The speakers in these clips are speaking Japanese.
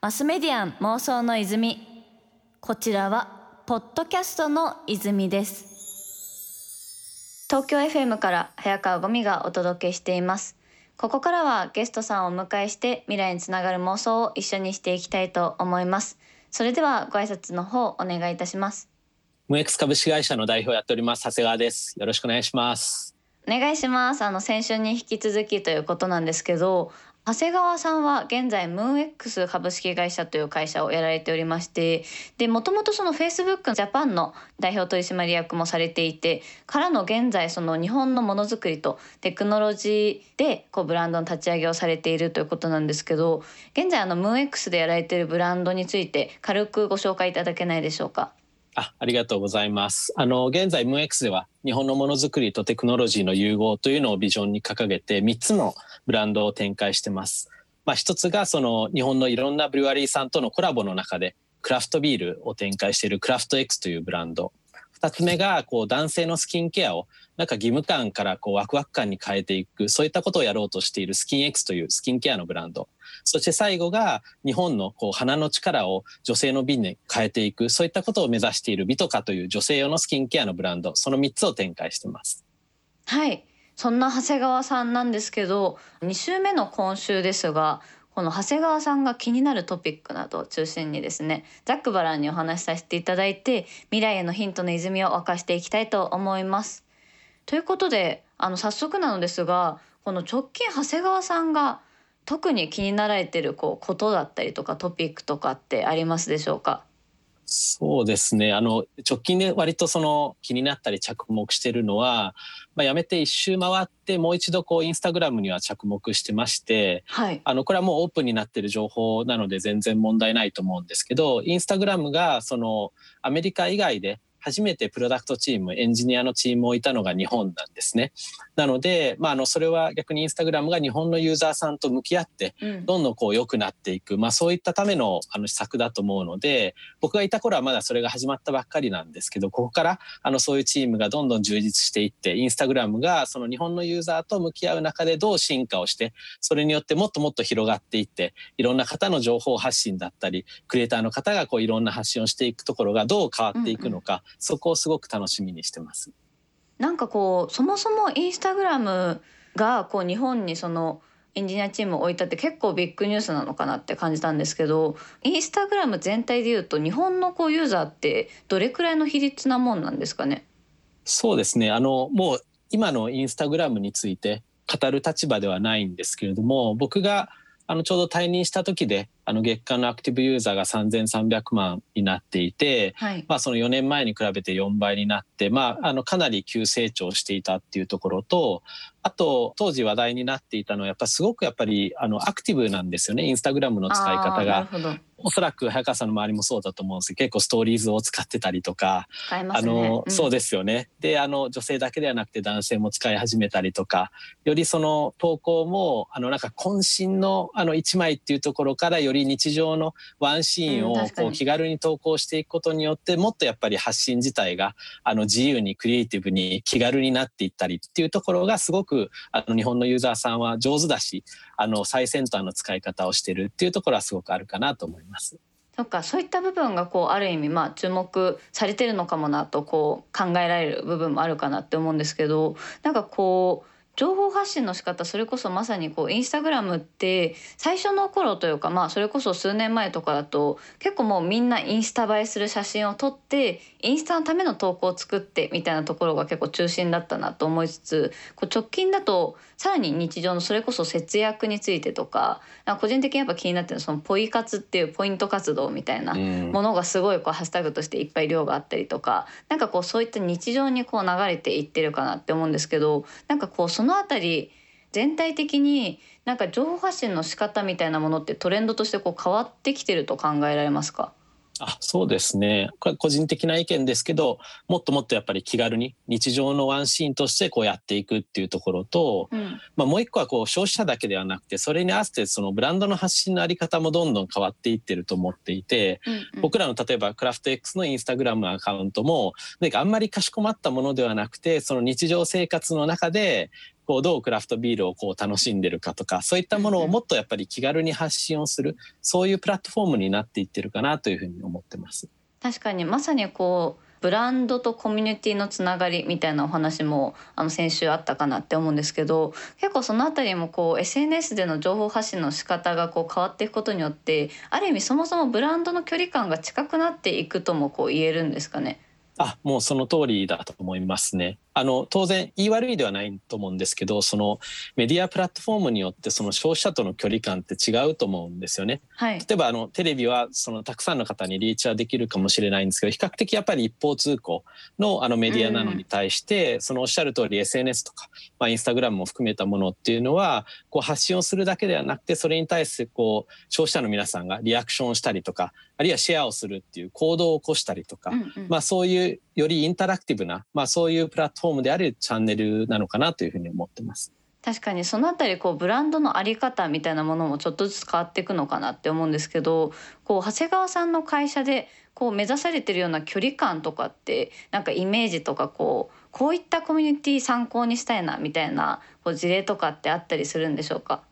マスメディアン妄想の泉。こちらはポッドキャストの泉です。東京 FM から早川ゴミがお届けしています。ここからはゲストさんをお迎えして未来につながる妄想を一緒にしていきたいと思います。それではご挨拶の方お願いいたします。ムエクス株式会社の代表をやっております長谷川です。よろしくお願いします。お願いします。あの先週に引き続きということなんですけど長谷川さんは現在ムーン X 株式会社という会社をやられておりましてでもともとそのフェイスブックジャパンの代表取締役もされていてからの現在その日本のものづくりとテクノロジーでこうブランドの立ち上げをされているということなんですけど現在あのムーン X でやられているブランドについて軽くご紹介いただけないでしょうか？あありがとうございます。あの現在 MX では日本のものづくりとテクノロジーの融合というのをビジョンに掲げて3つのブランドを展開してます。まあ、一つがその日本のいろんなブリュワリーさんとのコラボの中でクラフトビールを展開しているクラフト X というブランド2つ目がこう男性のスキンケアをなんか義務感からこうワクワク感に変えていくそういったことをやろうとしているスキン X というスキンケアのブランド。そして最後が日本のこう鼻の力を女性の美に変えていくそういったことを目指している美とかという女性用のスキンケアのブランド。その3つを展開してます。はい。そんな長谷川さんなんですけど2週目の今週ですがこの長谷川さんが気になるトピックなどを中心にですねざっくばらんにお話しさせていただいて未来へのヒントの泉を沸かしていきたいと思います。ということであの早速なのですがこの直近長谷川さんが特に気になられてるこうことだったりとかトピックとかってありますでしょうか？そうですねあの直近で割とその気になったり着目してるのは、まあ、やめて一周回ってもう一度こうインスタグラムには着目してまして、はい、あのこれはもうオープンになってる情報なので全然問題ないと思うんですけどインスタグラムがそのアメリカ以外で初めてプロダクトチームエンジニアのチームをいたのが日本なんですね。なので、まあ、あのそれは逆にインスタグラムが日本のユーザーさんと向き合ってどんどんこう良くなっていく、うん、まあ、そういったためのあの施策だと思うので僕がいた頃はまだそれが始まったばっかりなんですけどここからあのそういうチームがどんどん充実していってインスタグラムがその日本のユーザーと向き合う中でどう進化をしてそれによってもっともっと広がっていっていろんな方の情報発信だったりクリエイターの方がこういろんな発信をしていくところがどう変わっていくのか、うんうん、そこをすごく楽しみにしてます。なんかこうそもそもインスタグラムがこう日本にそのエンジニアチームを置いたって結構ビッグニュースなのかなって感じたんですけどインスタグラム全体でいうと日本のこうユーザーってどれくらいの比率なもんなんですかね？そうですね。あのもう今のインスタグラムについて語る立場ではないんですけれども僕があのちょうど退任した時であの月間のアクティブユーザーが3300万になっていて、はい、まあ、その4年前に比べて4倍になって、まあ、あのかなり急成長していたっていうところとあと当時話題になっていたのはやっぱすごくやっぱりあのアクティブなんですよねインスタグラムの使い方が。おそらく早川さんの周りもそうだと思うんですけど結構ストーリーズを使ってたりとか、ね、あの、うん、そうですよね。であの女性だけではなくて男性も使い始めたりとかよりその投稿もあのなんか渾身のあの1枚っていうところからより日常のワンシーンをこう気軽に投稿していくことによってもっとやっぱり発信自体があの自由にクリエイティブに気軽になっていったりっていうところがすごくあの日本のユーザーさんは上手だしあの最先端の使い方をしてるっていうところはすごくあるかなと思います。ます。そっかそういった部分がこうある意味まあ注目されてるのかもなとこう考えられる部分もあるかなって思うんですけどなんかこう情報発信の仕方それこそまさにこうインスタグラムって最初の頃というかまあそれこそ数年前とかだと結構もうみんなインスタ映えする写真を撮ってインスタのための投稿を作ってみたいなところが結構中心だったなと思いつつこう直近だとさらに日常のそれこそ節約についてとか個人的にやっぱ気になってるそのポイ活っていうポイント活動みたいなものがすごいこうハッシュタグとしていっぱい量があったりとかなんかこうそういった日常にこう流れていってるかなって思うんですけどなんかこうその辺り全体的になんか情報発信の仕方みたいなものってトレンドとしてこう変わってきてると考えられますか？あそうですね。これ個人的な意見ですけどもっともっとやっぱり気軽に日常のワンシーンとしてこうやっていくっていうところと、うん、まあ、もう一個はこう消費者だけではなくてそれに合わせてそのブランドの発信の在り方もどんどん変わっていってると思っていて、うんうん、僕らの例えばクラフト X のインスタグラムアカウントもなんかあんまりかしこまったものではなくてその日常生活の中でこうどうクラフトビールをこう楽しんでるかとかそういったものをもっとやっぱり気軽に発信をするそういうプラットフォームになっていってるかなというふうに思ってます。確かにまさにこうブランドとコミュニティのつながりみたいなお話もあの先週あったかなって思うんですけど結構その辺りもこう SNS での情報発信の仕方がこう変わっていくことによってある意味そもそもブランドの距離感が近くなっていくともこう言えるんですかね？あもうその通りだと思いますね。あの当然言い悪いではないと思うんですけどそのメディアプラットフォームによってその消費者との距離感って違うと思うんですよね。はい、例えばあのテレビはそのたくさんの方にリーチはできるかもしれないんですけど比較的やっぱり一方通行のあのメディアなのに対して、うん、そのおっしゃる通り SNS とか、まあ、インスタグラムも含めたものっていうのはこう発信をするだけではなくてそれに対してこう消費者の皆さんがリアクションをしたりとかあるいはシェアをするっていう行動を起こしたりとか、うんうん、まあ、そういうよりインタラクティブな、まあ、そういうプラットフォームであるチャンネルなのかなというふうに思ってます。確かにそのあたりこうブランドのあり方みたいなものもちょっとずつ変わっていくのかなって思うんですけどこう長谷川さんの会社でこう目指されてるような距離感とかってなんかイメージとかこうこういったコミュニティ参考にしたいなみたいなこう事例とかってあったりするんでしょうか？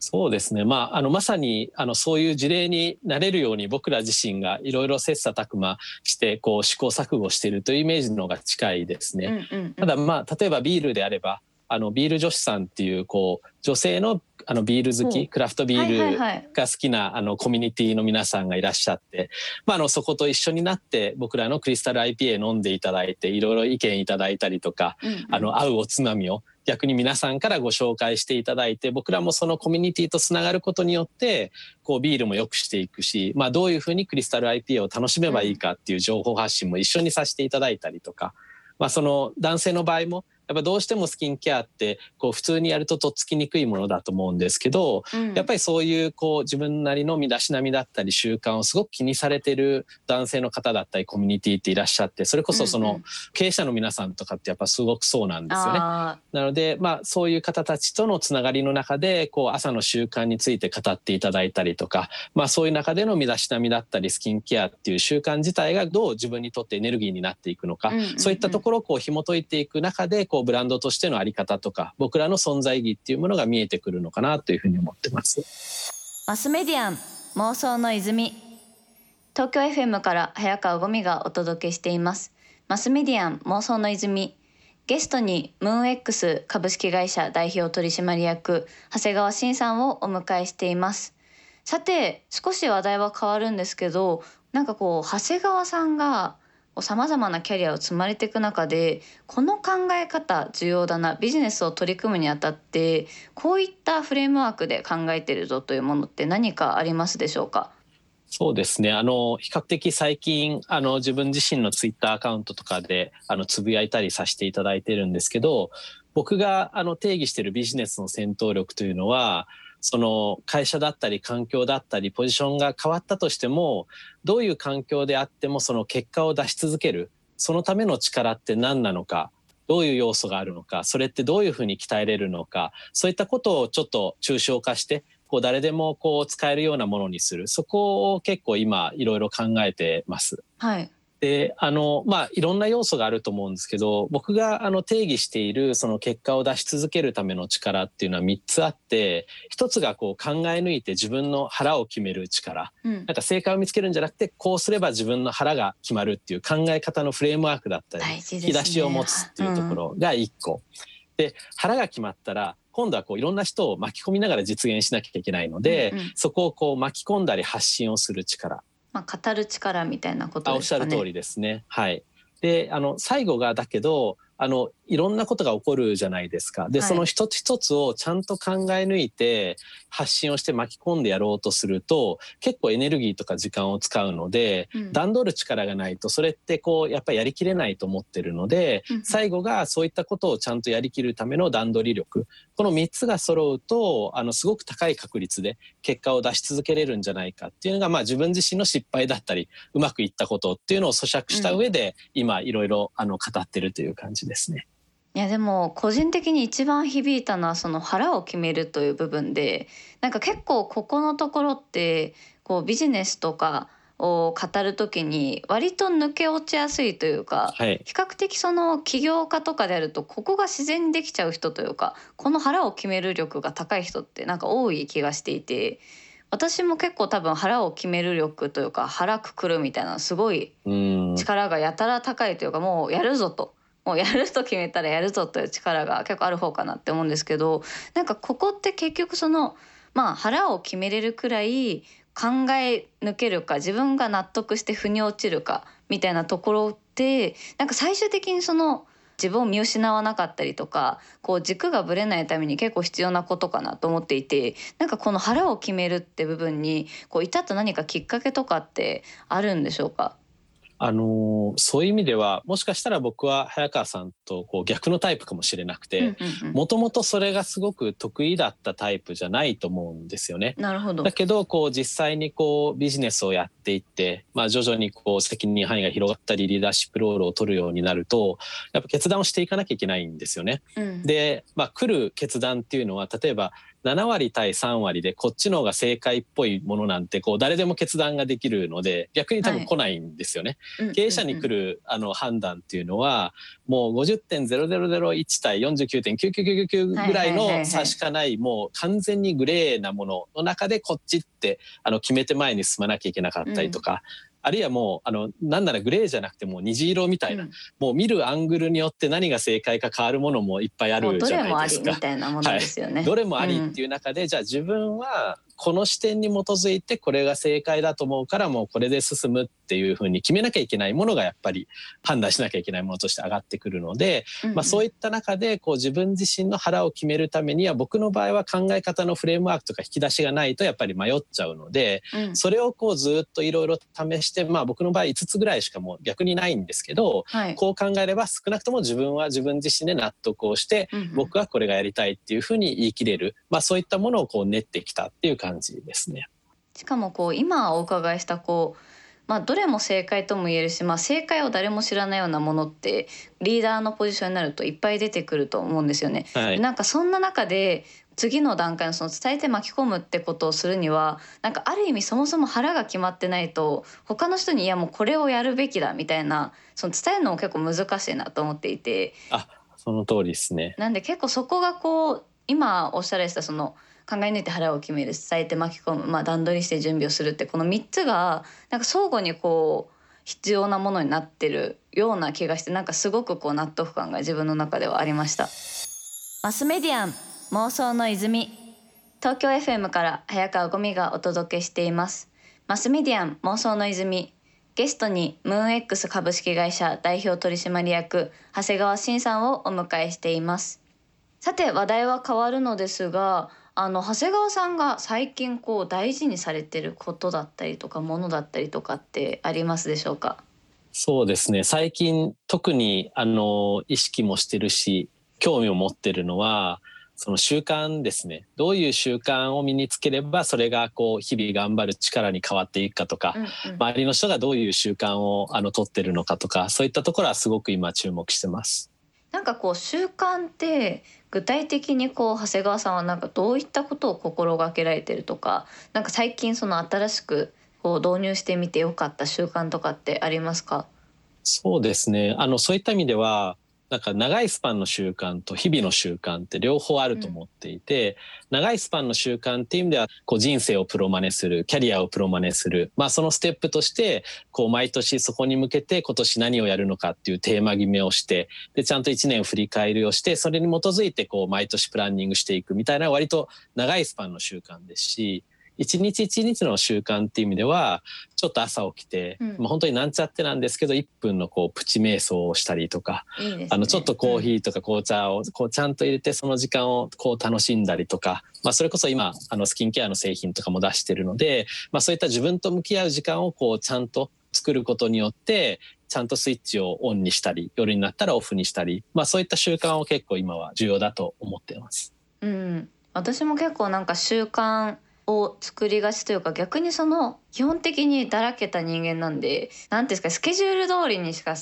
そうですね、まあ、あのまさにあのそういう事例になれるように僕ら自身がいろいろ切磋琢磨してこう試行錯誤しているというイメージの方が近いですね。ただまあ例えばビールであればあのビール女子さんっていうこう女性のあのビール好きクラフトビールが好きなあのコミュニティの皆さんがいらっしゃって、まあ、あのそこと一緒になって僕らのクリスタル IPA 飲んでいただいていろいろ意見いただいたりとか、うんうん、あの合うおつまみを逆に皆さんからご紹介していただいて僕らもそのコミュニティとつながることによってこうビールも良くしていくし、まあ、どういうふうにクリスタル IPA を楽しめばいいかっていう情報発信も一緒にさせていただいたりとか、まあ、その男性の場合もやっぱどうしてもスキンケアってこう普通にやるととっつきにくいものだと思うんですけど、うん、やっぱりそういうこう自分なりの身だしなみだったり習慣をすごく気にされてる男性の方だったりコミュニティっていらっしゃってそれこそその経営者の皆さんとかってやっぱすごくそうなんですよね。なのでまあそういう方たちとのつながりの中でこう朝の習慣について語っていただいたりとか、まあ、そういう中での身だしなみだったりスキンケアっていう習慣自体がどう自分にとってエネルギーになっていくのか、そういったところをこう紐解いていく中でこうブランドとしてののあり方とか僕らの存在意義っていうものが見えてくるのかなというふうに思ってます。マスメディアン妄想の泉。東京 FM から早川ゴミがお届けしています。マスメディアン妄想の泉。ゲストにムーン X 株式会社代表取締役長谷川慎さんをお迎えしています。さて少し話題は変わるんですけどなんかこう長谷川さんがさまざまなキャリアを積まれていく中でこの考え方重要だなビジネスを取り組むにあたってこういったフレームワークで考えてるぞというものって何かありますでしょうか？そうですね。あの比較的最近あの自分自身のツイッターアカウントとかであのつぶやいたりさせていただいてるんですけど僕があの定義してるビジネスの戦闘力というのはその会社だったり環境だったりポジションが変わったとしてもどういう環境であってもその結果を出し続けるそのための力って何なのかどういう要素があるのかそれってどういうふうに鍛えれるのかそういったことをちょっと抽象化してこう誰でもこう使えるようなものにするそこを結構今いろいろ考えてます。はいであのまあいろんな要素があると思うんですけど僕があの定義しているその結果を出し続けるための力っていうのは3つあって1つがこう考え抜いて自分の腹を決める力、うん、なんか正解を見つけるんじゃなくてこうすれば自分の腹が決まるっていう考え方のフレームワークだったり、ね、引き出しを持つっていうところが1個。うん、で腹が決まったら今度はこういろんな人を巻き込みながら実現しなきゃいけないので、うんうん、そこをこう巻き込んだり発信をする力まあ、語る力みたいなことですかね。おっしゃる通りですね。はい。で、あの最後がだけどあのいろんなことが起こるじゃないですか。で、はい、その一つ一つをちゃんと考え抜いて発信をして巻き込んでやろうとすると結構エネルギーとか時間を使うので、うん、段取る力がないとそれってこうやっぱりやりきれないと思ってるので、うん、最後がそういったことをちゃんとやりきるための段取り力。この3つが揃うとあのすごく高い確率で結果を出し続けれるんじゃないかっていうのが、まあ、自分自身の失敗だったりうまくいったことっていうのを咀嚼した上で、うん、今いろいろあの語ってるという感じですね。いやでも個人的に一番響いたのはその腹を決めるという部分でなんか結構ここのところってこうビジネスとかを語る時に割と抜け落ちやすいというか、はい、比較的その起業家とかであるとここが自然にできちゃう人というかこの腹を決める力が高い人ってなんか多い気がしていて私も結構多分腹を決める力というか腹くくるみたいなすごい力がやたら高いというかもうやるぞと。もうやると決めたらやるぞという力が結構ある方かなって思うんですけどなんかここって結局そのまあ腹を決めれるくらい考え抜けるか自分が納得して腑に落ちるかみたいなところってなんか最終的にその自分を見失わなかったりとかこう軸がぶれないために結構必要なことかなと思っていてなんかこの腹を決めるって部分にこう至った何かきっかけとかってあるんでしょうか？あのそういう意味ではもしかしたら僕は早川さんとこう逆のタイプかもしれなくてもともとそれがすごく得意だったタイプじゃないと思うんですよね。なるほどだけどこう実際にこうビジネスをやっていって、まあ、徐々にこう責任範囲が広がったりリーダーシップロールを取るようになるとやっぱ決断をしていかなきゃいけないんですよね。うん、で、まあ、来る決断っていうのは例えば7割対3割でこっちの方が正解っぽいものなんてこう誰でも決断ができるので逆に多分来ないんですよね。はい、経営者に来るあの判断っていうのはもう50.0001対49.9999ぐらいの差しかないもう完全にグレーなものの中でこっちってあの決めて前に進まなきゃいけなかったりとか、あるいはもうあのなんならグレーじゃなくてもう虹色みたいな、うん、もう見るアングルによって何が正解か変わるものもいっぱいあるじゃないですか。どれもありっていう中で、うん、じゃあ自分はこの視点に基づいてこれが正解だと思うからもうこれで進むっていうふうに決めなきゃいけないものがやっぱり判断しなきゃいけないものとして上がってくるので、うんうん、まあ、そういった中でこう自分自身の腹を決めるためには僕の場合は考え方のフレームワークとか引き出しがないとやっぱり迷っちゃうので、うん、それをこうずっといろいろ試して、まあ、僕の場合5つぐらいしかもう逆にないんですけど、はい、こう考えれば少なくとも自分は自分自身で納得をして、うんうん、僕はこれがやりたいっていうふうに言い切れる、まあ、そういったものをこう練ってきたっていう感じですね。しかもこう今お伺いしたこうまあ、どれも正解とも言えるし、まあ、正解を誰も知らないようなものってリーダーのポジションになるといっぱい出てくると思うんですよね。はい、なんかそんな中で次の段階のその伝えて巻き込むってことをするにはなんかある意味そもそも腹が決まってないと他の人にいやもうこれをやるべきだみたいなその伝えるのも結構難しいなと思っていてあその通りですねなんで結構そこがこう今おっしゃられたその考え抜いて腹を決める伝えて巻き込む、まあ、段取りして準備をするってこの3つがなんか相互にこう必要なものになってるような気がしてなんかすごくこう納得感が自分の中ではありました。マスメディアン妄想の泉。東京 FM から早川ゴミがお届けしています。マスメディアン妄想の泉。ゲストにムーン X 株式会社代表取締役長谷川慎さんをお迎えしています。さて話題は変わるのですがあの長谷川さんが最近こう大事にされてることだったりとかものだったりとかってありますでしょうか？そうですね。最近特にあの意識もしてるし興味を持ってるのはその習慣ですね。どういう習慣を身につければそれがこう日々頑張る力に変わっていくかとか、うんうん、周りの人がどういう習慣をあの取ってるのかとかそういったところはすごく今注目してます。なんかこう習慣って具体的にこう長谷川さんはなんかどういったことを心がけられてるとかなんか最近その新しくこう導入してみてよかった習慣とかってありますか？そうですね。あのそういった意味ではなんか長いスパンの習慣と日々の習慣って両方あると思っていて、うん、長いスパンの習慣っていう意味ではこう人生をプロマネするキャリアをプロマネする、まあ、そのステップとしてこう毎年そこに向けて今年何をやるのかっていうテーマ決めをしてでちゃんと1年振り返りをしてそれに基づいてこう毎年プランニングしていくみたいな割と長いスパンの習慣ですし一日一日の習慣っていう意味ではちょっと朝起きて、うん、まあ、本当になんちゃってなんですけど1分のこうプチ瞑想をしたりとか、ね、あのちょっとコーヒーとか紅茶をこうちゃんと入れてその時間をこう楽しんだりとか、まあ、それこそ今あのスキンケアの製品とかも出してるので、まあ、そういった自分と向き合う時間をこうちゃんと作ることによってちゃんとスイッチをオンにしたり夜になったらオフにしたり、まあ、そういった習慣を結構今は重要だと思っています。うん、私も結構なんか習慣を作りがちというか逆にその基本的にだらけた人間なんで何ていうんですかスケジュール通りにしか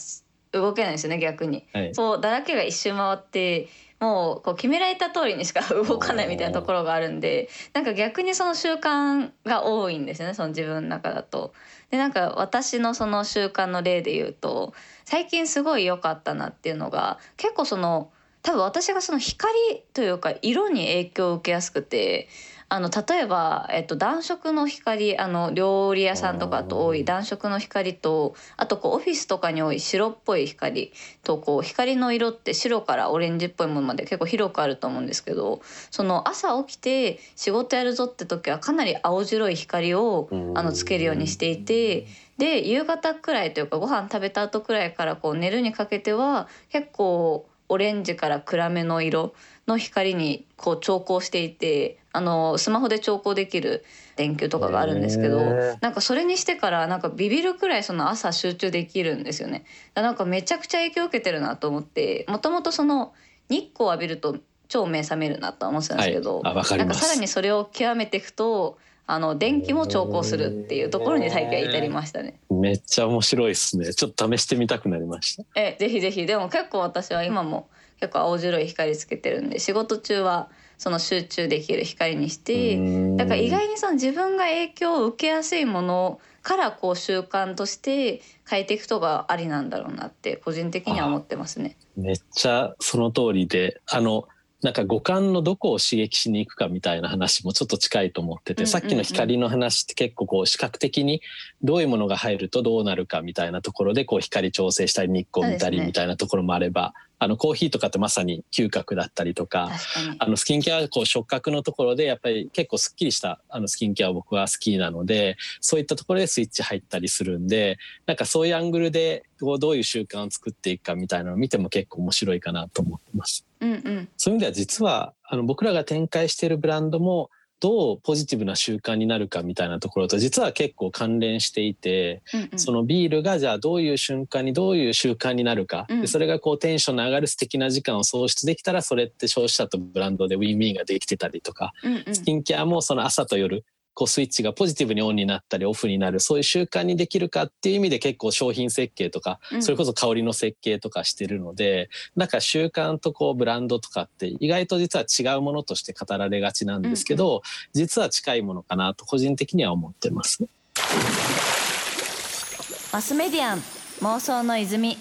動けないですよね逆に、はい、そうだらけが一周回ってもうこう決められた通りにしか動かないみたいなところがあるんでなんか逆にその習慣が多いんですよねその自分の中だと。でなんか私のその習慣の例で言うと最近すごい良かったなっていうのが結構その多分私がその光というか色に影響を受けやすくてあの例えば、えっと、暖色の光あの料理屋さんとかと多い暖色の光とあとこうオフィスとかに多い白っぽい光とこう光の色って白からオレンジっぽいものまで結構広くあると思うんですけどその朝起きて仕事やるぞって時はかなり青白い光をあのつけるようにしていて。で夕方くらいというかご飯食べた後くらいからこう寝るにかけては結構オレンジから暗めの色の光にこう調光していてあのスマホで調光できる電球とかがあるんですけどなんかそれにしてからなんかビビるくらいその朝集中できるんですよね。なんかめちゃくちゃ影響を受けてるなと思ってもともとその日光を浴びると超目覚めるなと思ってたんですけど、はい、なんかさらにそれを極めていくとあの電気も調光するっていうところに最近は至りましたね。めっちゃ面白いですね。ちょっと試してみたくなりました。え、ぜひぜひ。でも結構私は今も結構青白い光つけてるんで仕事中はその集中できる光にしてだから意外にその自分が影響を受けやすいものからこう習慣として変えていくとがありなんだろうなって個人的には思ってますね。めっちゃその通りであのなんか五感のどこを刺激しに行くかみたいな話もちょっと近いと思ってて、さっきの光の話って結構こう視覚的にどういうものが入るとどうなるかみたいなところでこう光調整したり日光見たりみたいなところもあれば、あのコーヒーとかってまさに嗅覚だったりとかあのスキンケアはこう触覚のところでやっぱり結構すっきりしたあのスキンケアを僕は好きなのでそういったところでスイッチ入ったりするんでなんかそういうアングルでどういう習慣を作っていくかみたいなのを見ても結構面白いかなと思ってます。うんうん、そういう意味では実はあの僕らが展開しているブランドもどうポジティブな習慣になるかみたいなところと実は結構関連していて、うんうん、そのビールがじゃあどういう瞬間にどういう習慣になるか、うん、でそれがこうテンションの上がる素敵な時間を創出できたらそれって消費者とブランドでウィンウィンができてたりとか、うんうん、スキンケアもその朝と夜こうスイッチがポジティブにオンになったりオフになるそういう習慣にできるかっていう意味で結構商品設計とか、それこそ香りの設計とかしてるのでなんか習慣とこうブランドとかって意外と実は違うものとして語られがちなんですけど、実は近いものかなと個人的には思ってます。マスメディアン妄想の泉